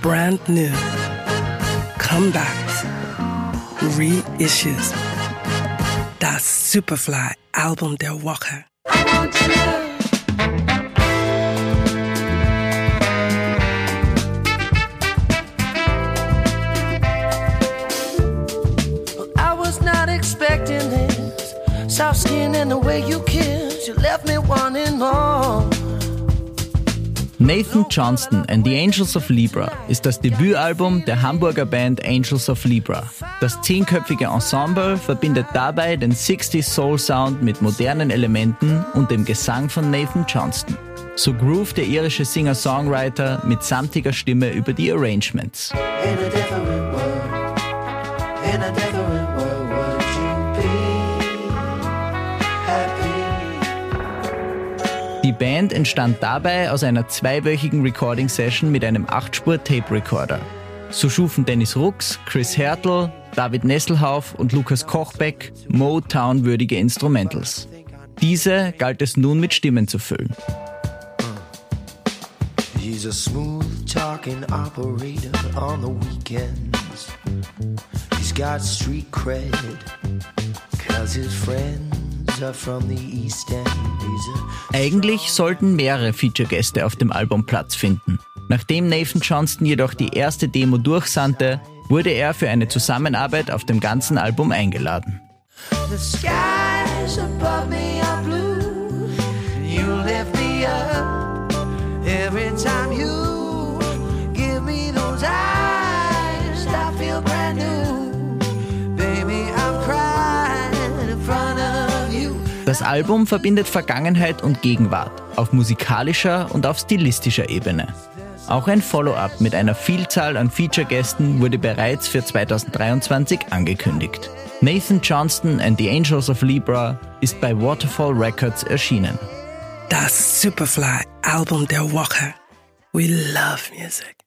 brand new, comebacks, reissues. Das Superfly-Album der Woche. I was not expecting this. Soft skin and the way you kiss, you left me wanting more. Nathan Johnston and the Angels of Libra ist das Debütalbum der Hamburger Band Angels of Libra. Das zehnköpfige Ensemble verbindet dabei den 60s Soul Sound mit modernen Elementen und dem Gesang von Nathan Johnston. So groove der irische Singer-Songwriter mit samtiger Stimme über die Arrangements. World, would you be happy? Die Band entstand dabei aus einer zweiwöchigen Recording-Session mit einem 8-Spur-Tape-Recorder. So schufen Dennis Rux, Chris Hertel, David Nesselhauf und Lukas Kochbeck Motown-würdige Instrumentals. Diese galt es nun mit Stimmen zu füllen. He's a smooth talking operator on the weekends. He's got street cred, cause his friends Eigentlich sollten mehrere Feature-Gäste auf dem Album Platz finden. Nachdem Nathan Johnston jedoch die erste Demo durchsandte, wurde er für eine Zusammenarbeit auf dem ganzen Album eingeladen. Every time you Das Album verbindet Vergangenheit und Gegenwart auf musikalischer und auf stilistischer Ebene. Auch ein Follow-up mit einer Vielzahl an Feature-Gästen wurde bereits für 2023 angekündigt. Nathan Johnston and the Angels of Libra ist bei Waterfall Records erschienen. Das Superfly-Album der Woche. We love music.